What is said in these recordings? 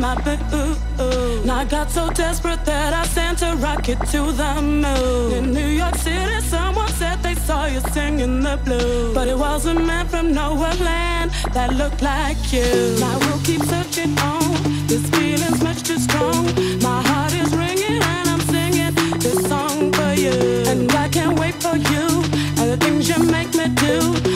my boo. And I got so desperate that I sent a rocket to the moon. In New York City, someone said they saw you singing the blues. But it was a man from nowhere land that looked like you. And I will keep searching on. This feeling's much too strong. My heart is ringing and I'm singing this song for you. And I can't wait for you and the things you make me do.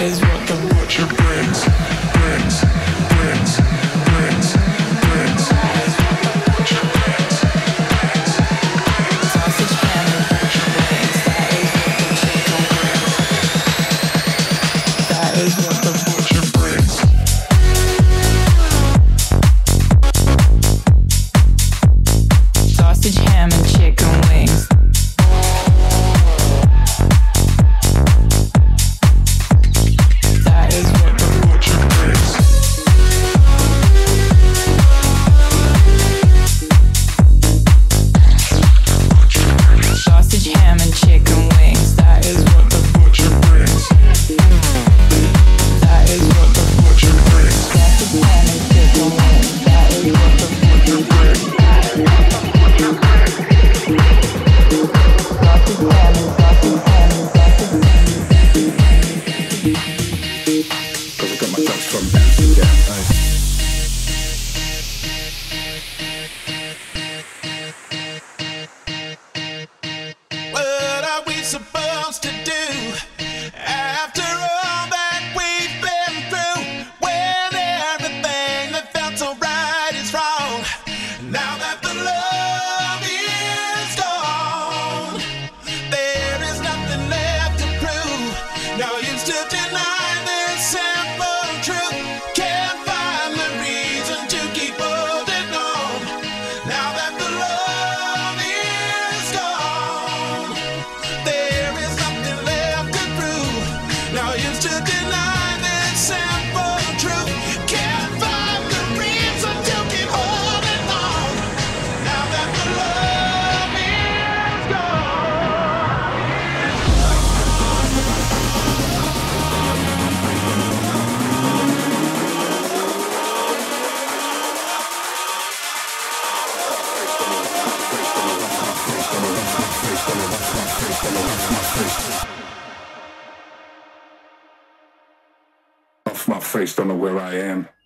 is what the butcher brings, brings, brings.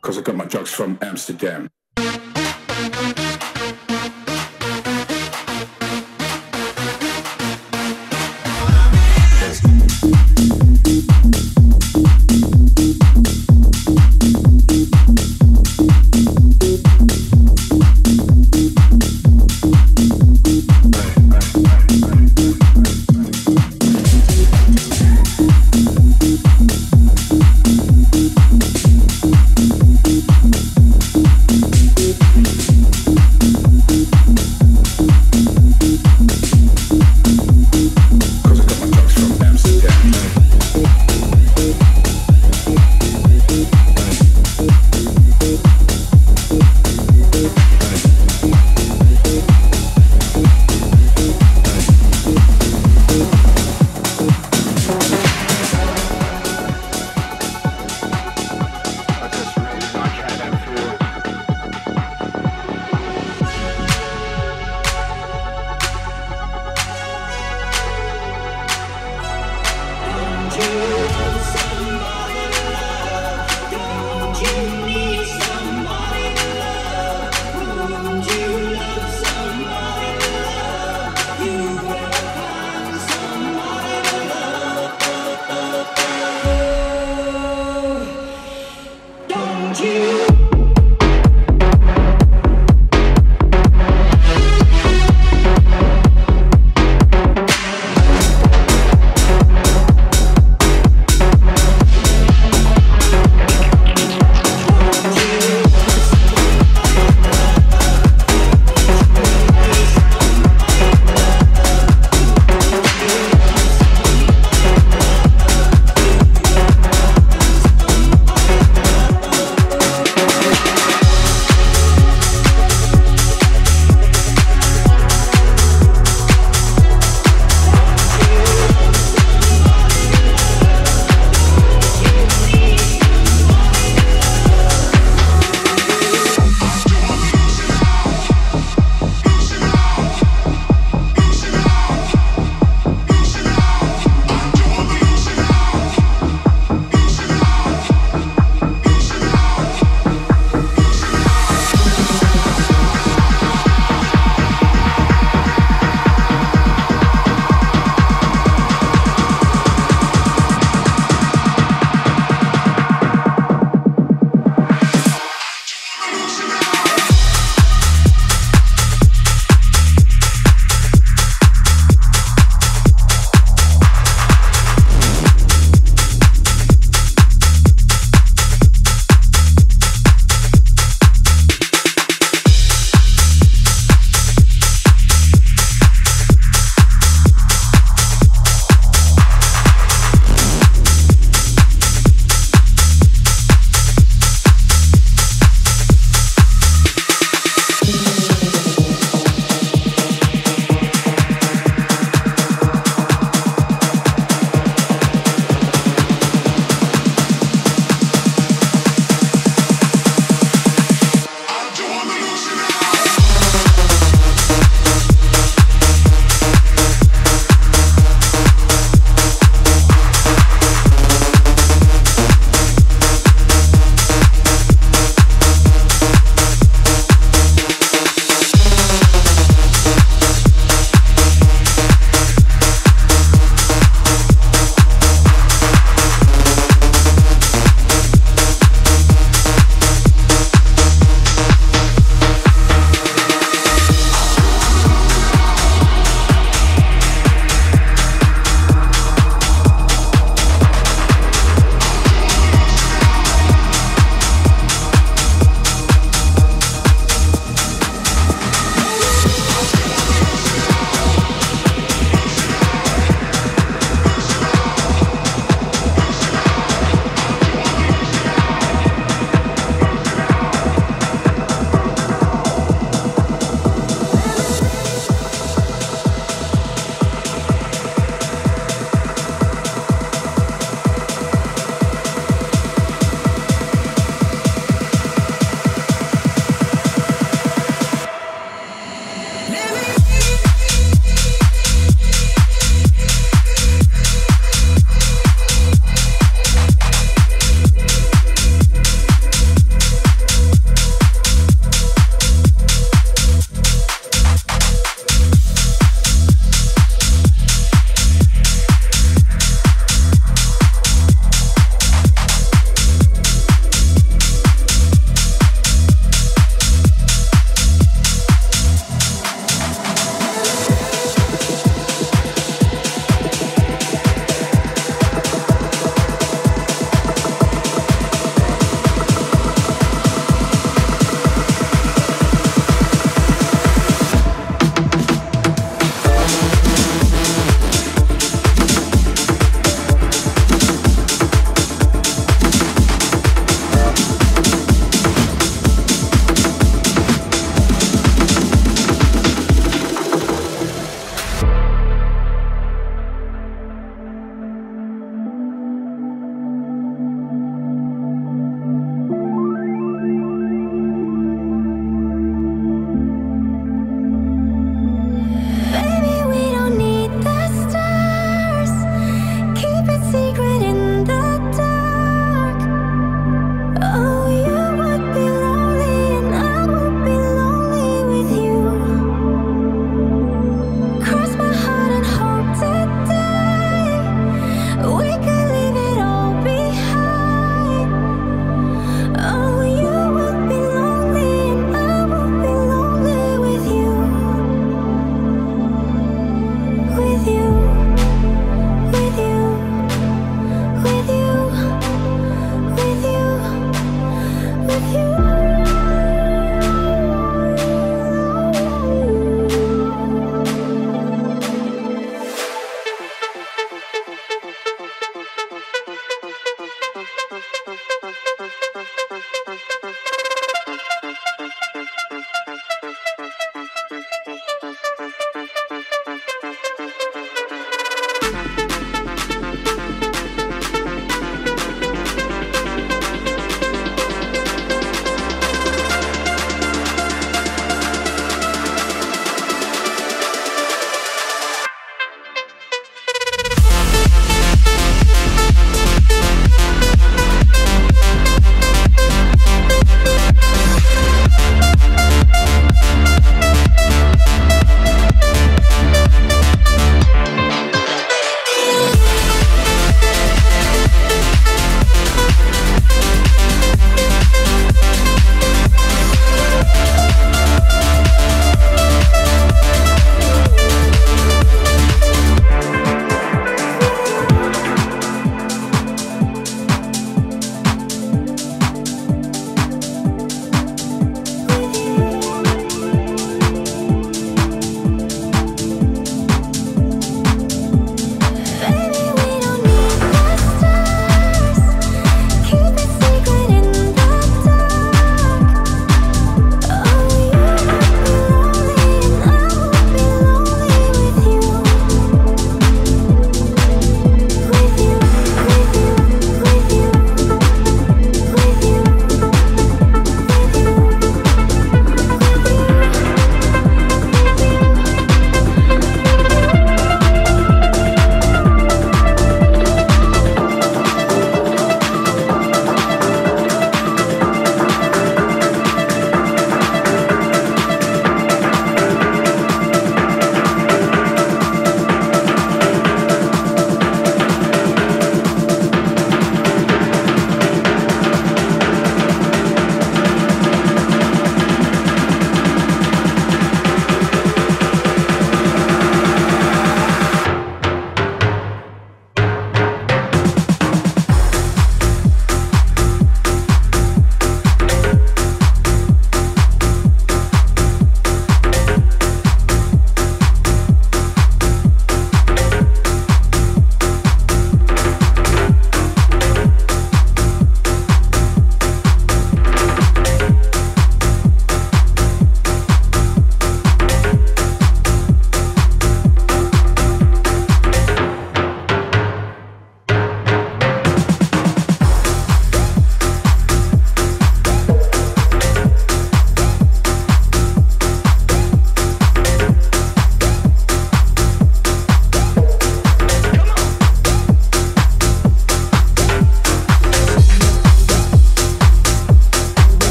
because I got my drugs from Amsterdam.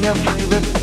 Mm-hmm.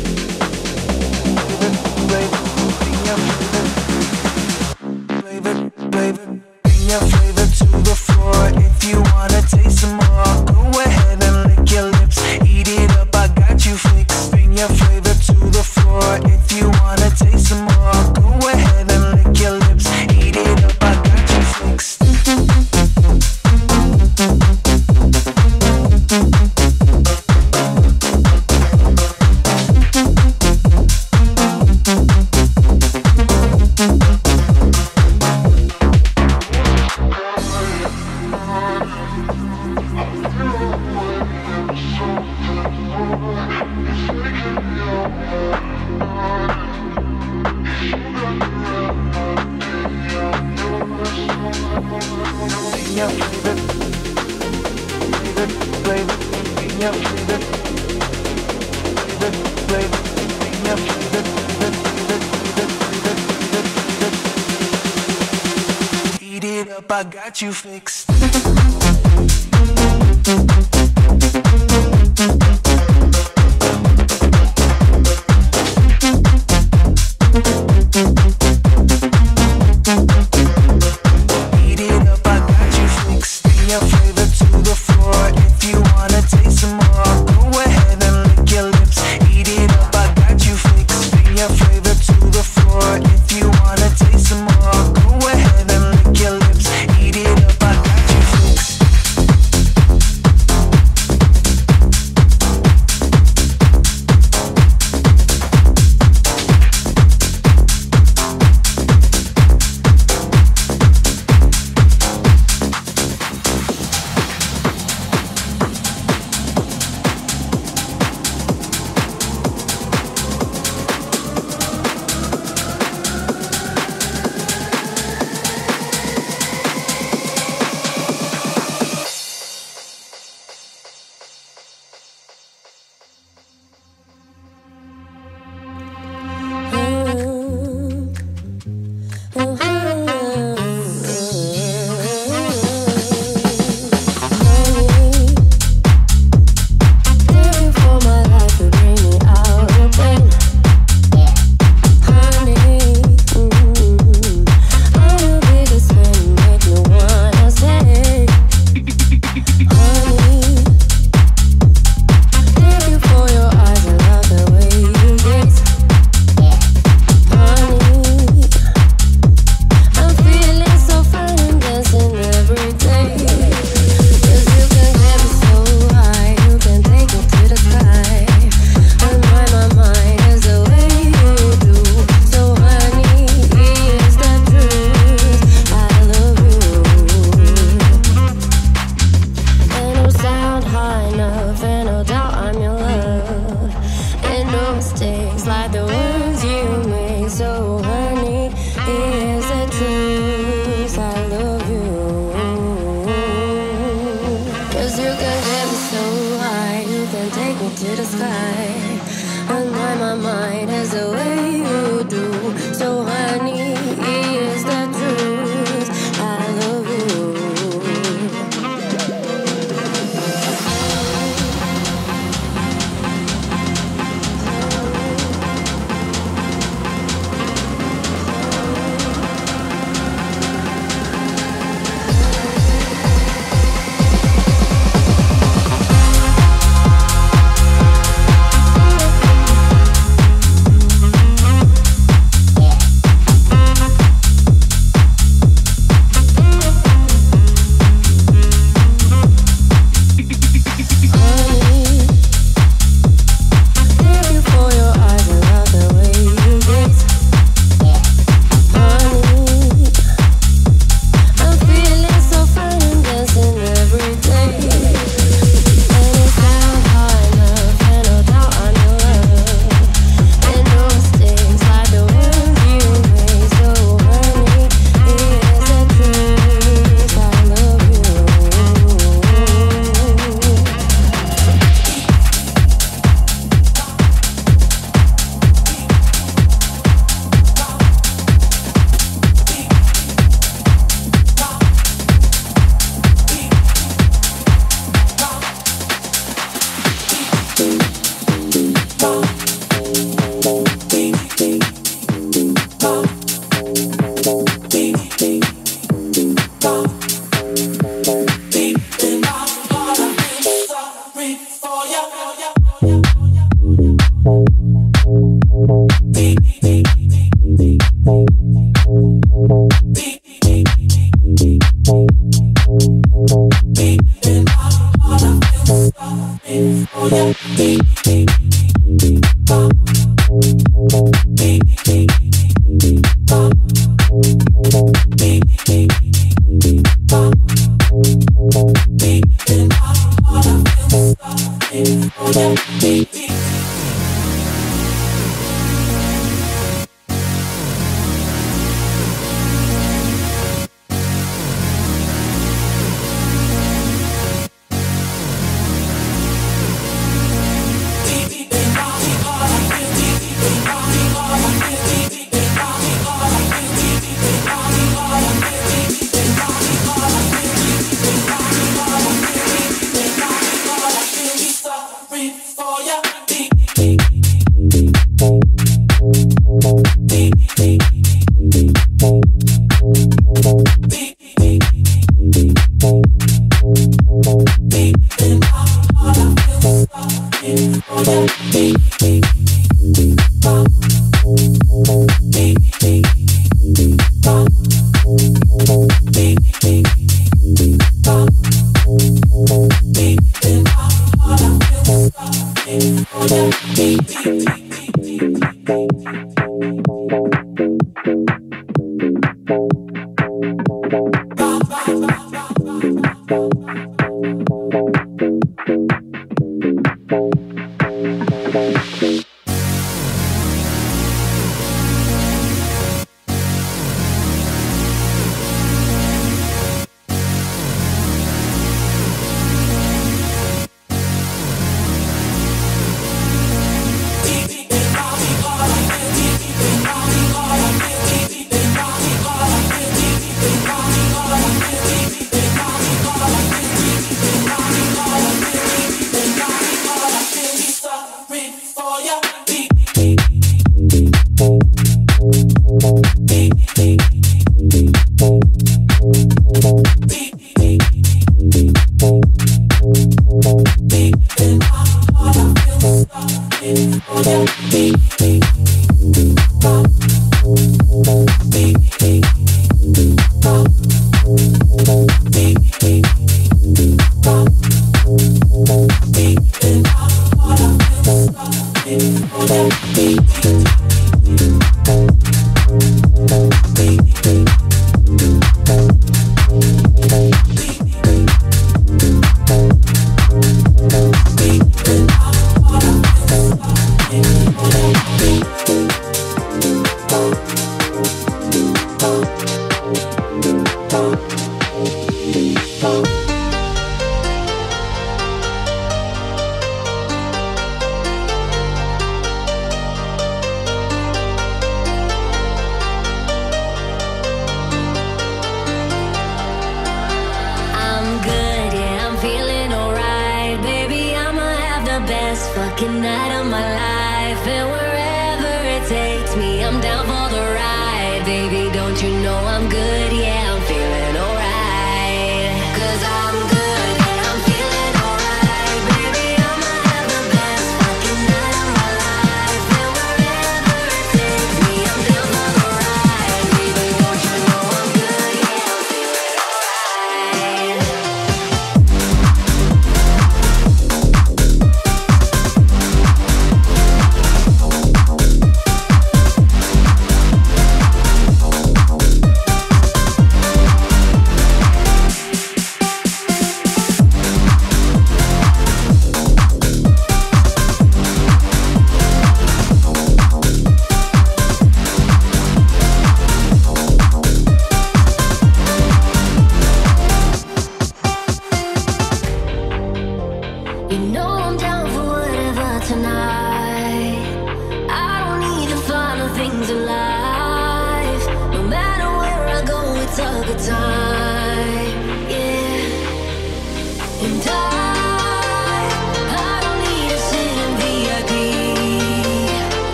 Don't be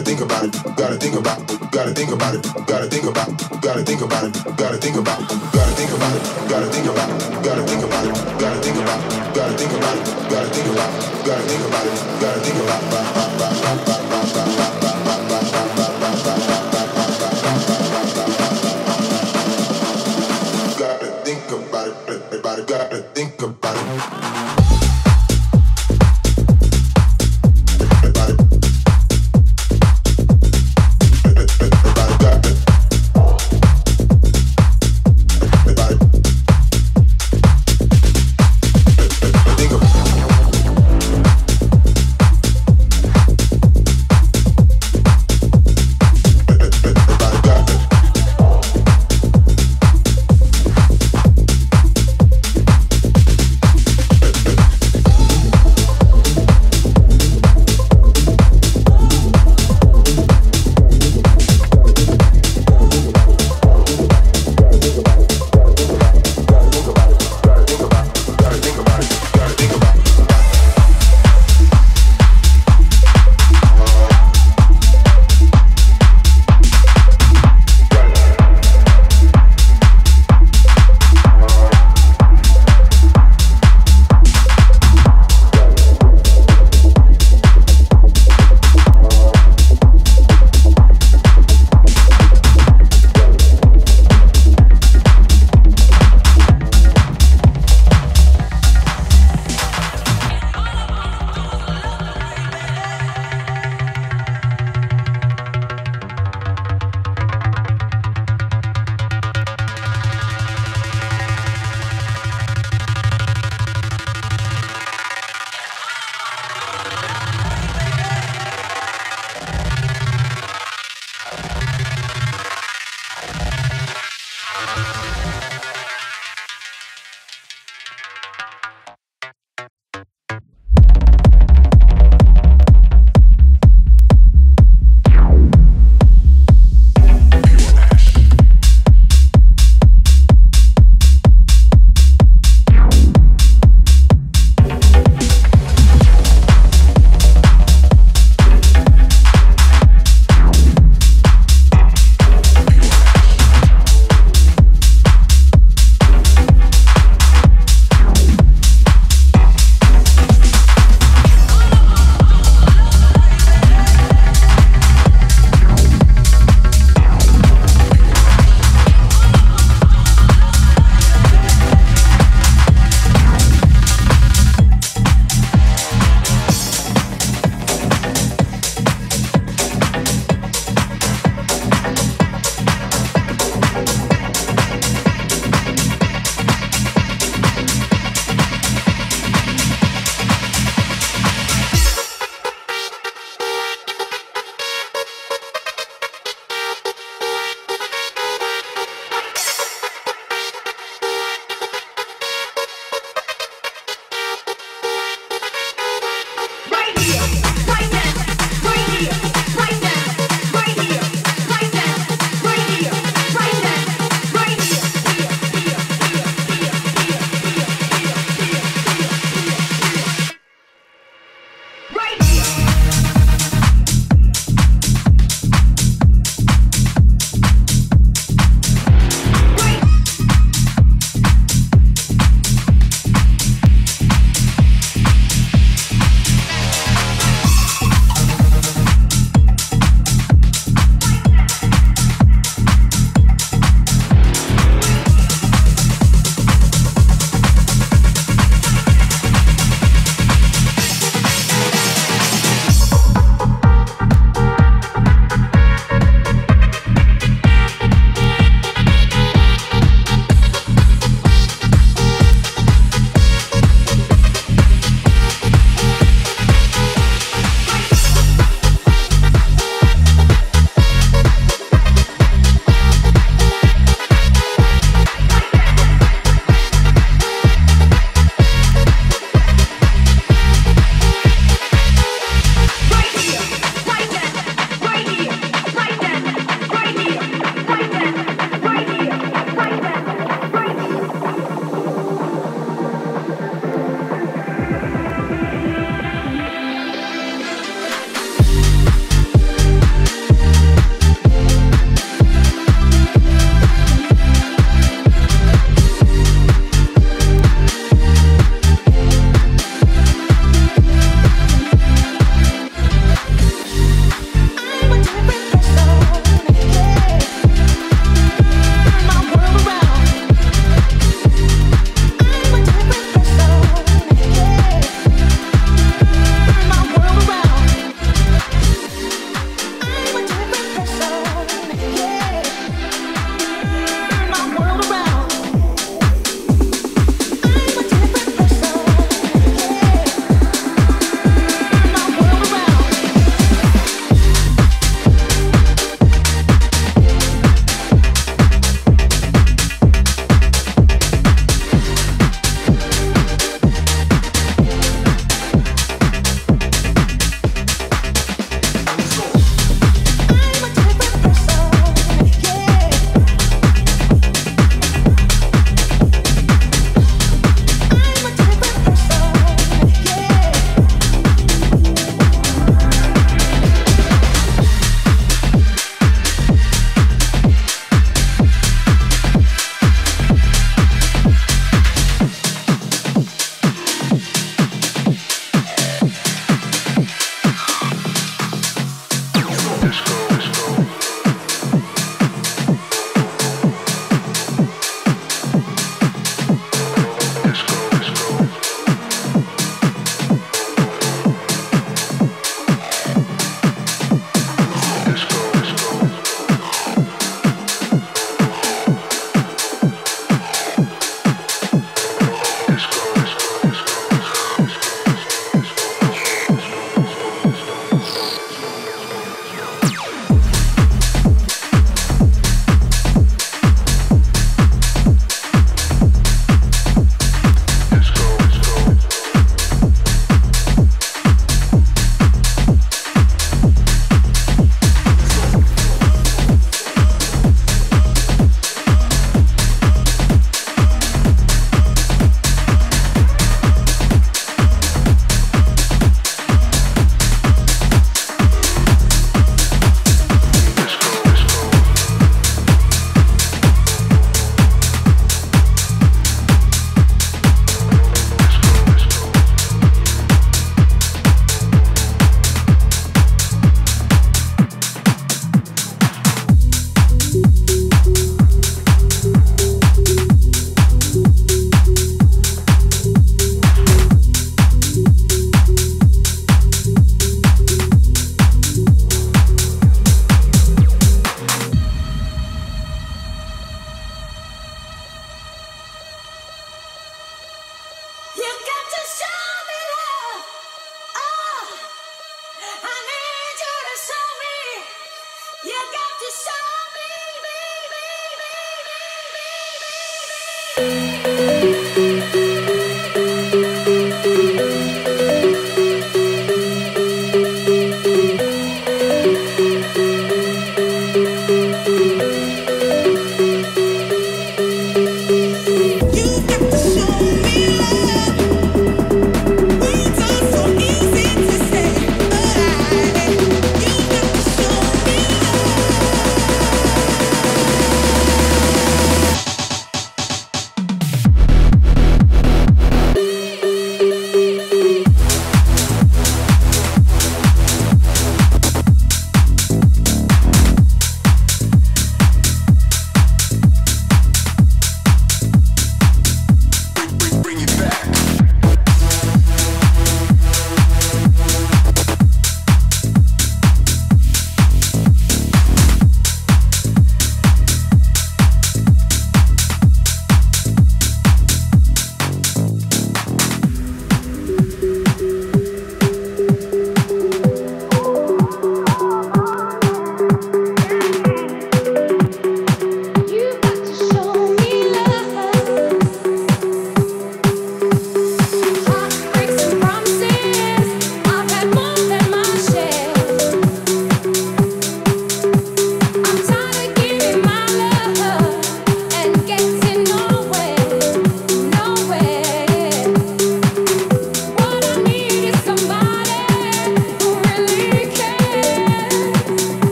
gotta think about it, gotta think about, gotta think about it, gotta think about, gotta think about it, gotta think about, gotta think about it, gotta think about, gotta think about it, gotta think about, it, gotta think about it, gotta think about, gotta think about it, gotta think about.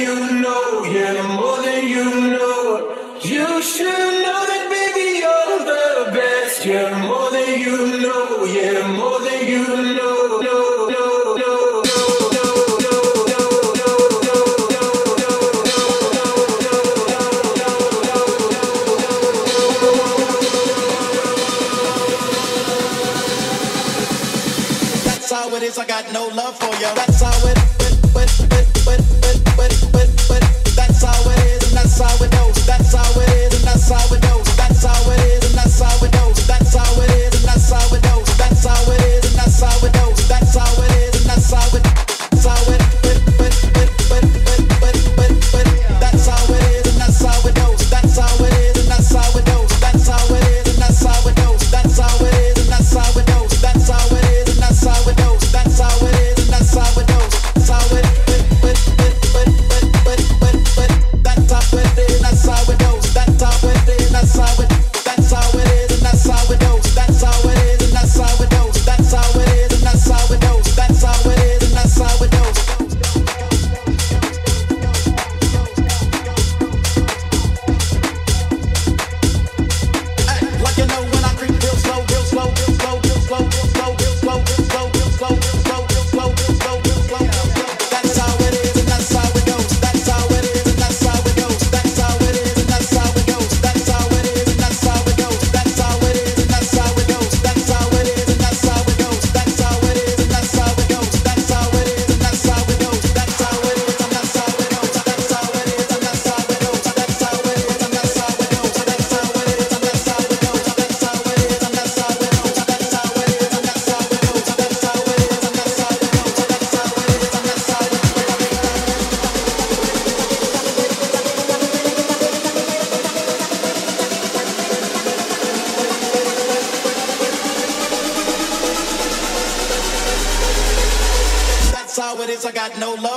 you know, yeah, more than you know. You should know that, baby, you're the best, yeah, more than you know, yeah, more than you know. That's how it is, I got no love for you. That's how it is. I would. Got no love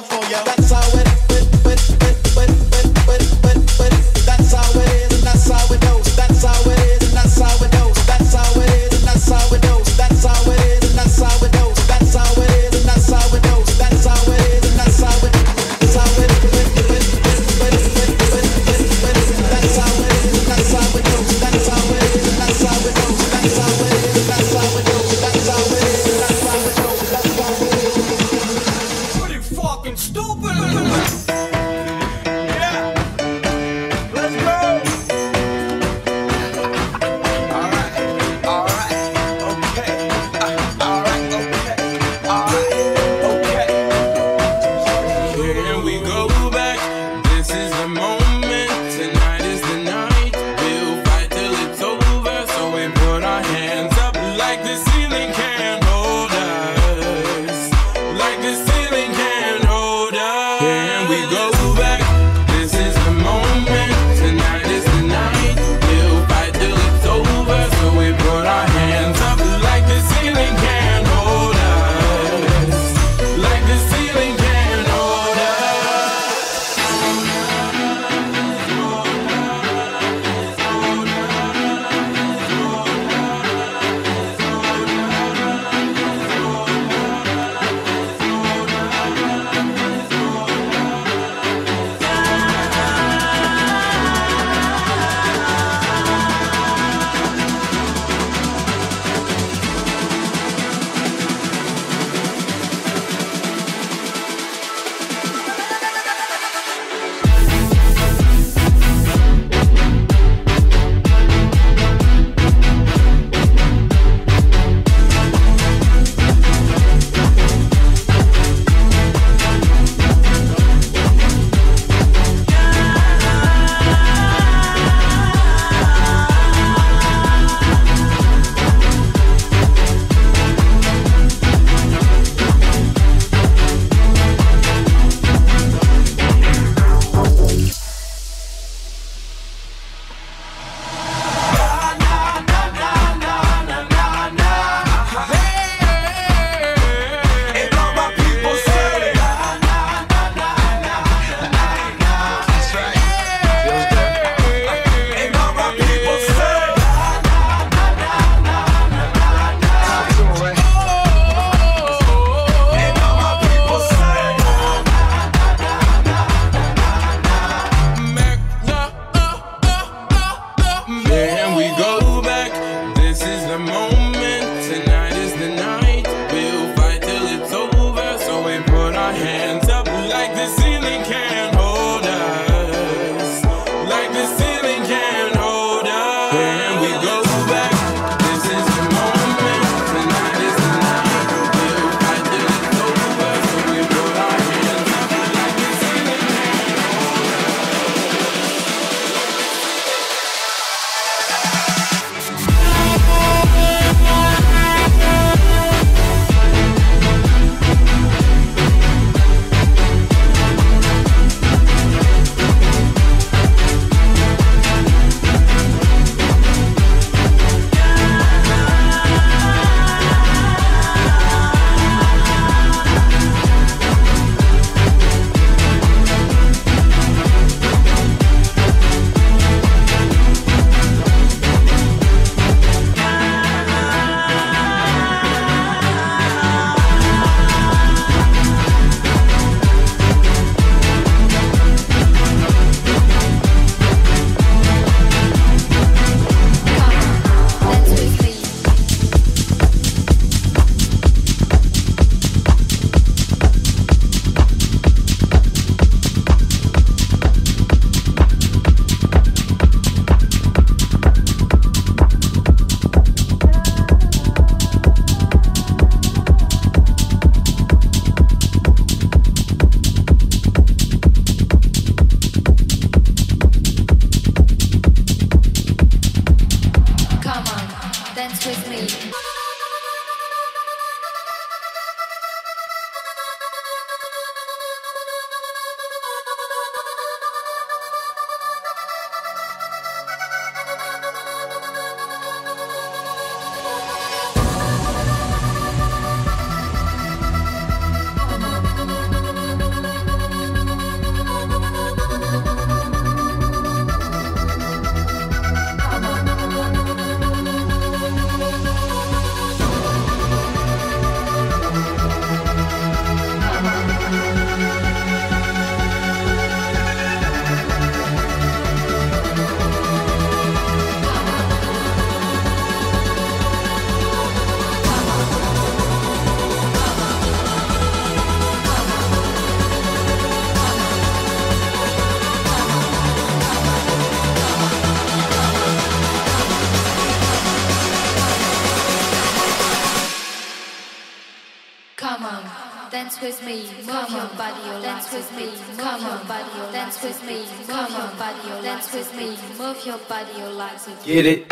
with me, move your body, dance with me, move your body, dance with me, move your body, dance with me, move your body, your legs. Get it?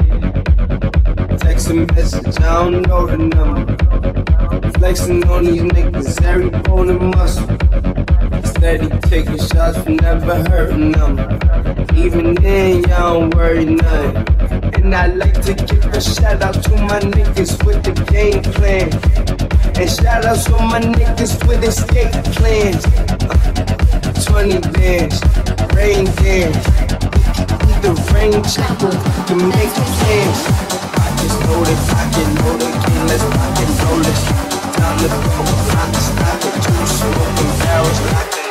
Text a message, I don't know the number. Flexing on these niggas, every bone and muscle. Steady taking shots, but never hurting them. Even then, y'all don't worry nothing. And I like to give a shout out to my niggas with the game plan. And shout outs to my niggas with escape plans. Uh, 20 bands, rain dance. The rain check to make plans. I just know that I can let's rock and roll this. Time to go, I can stop it. Two smoking barrels,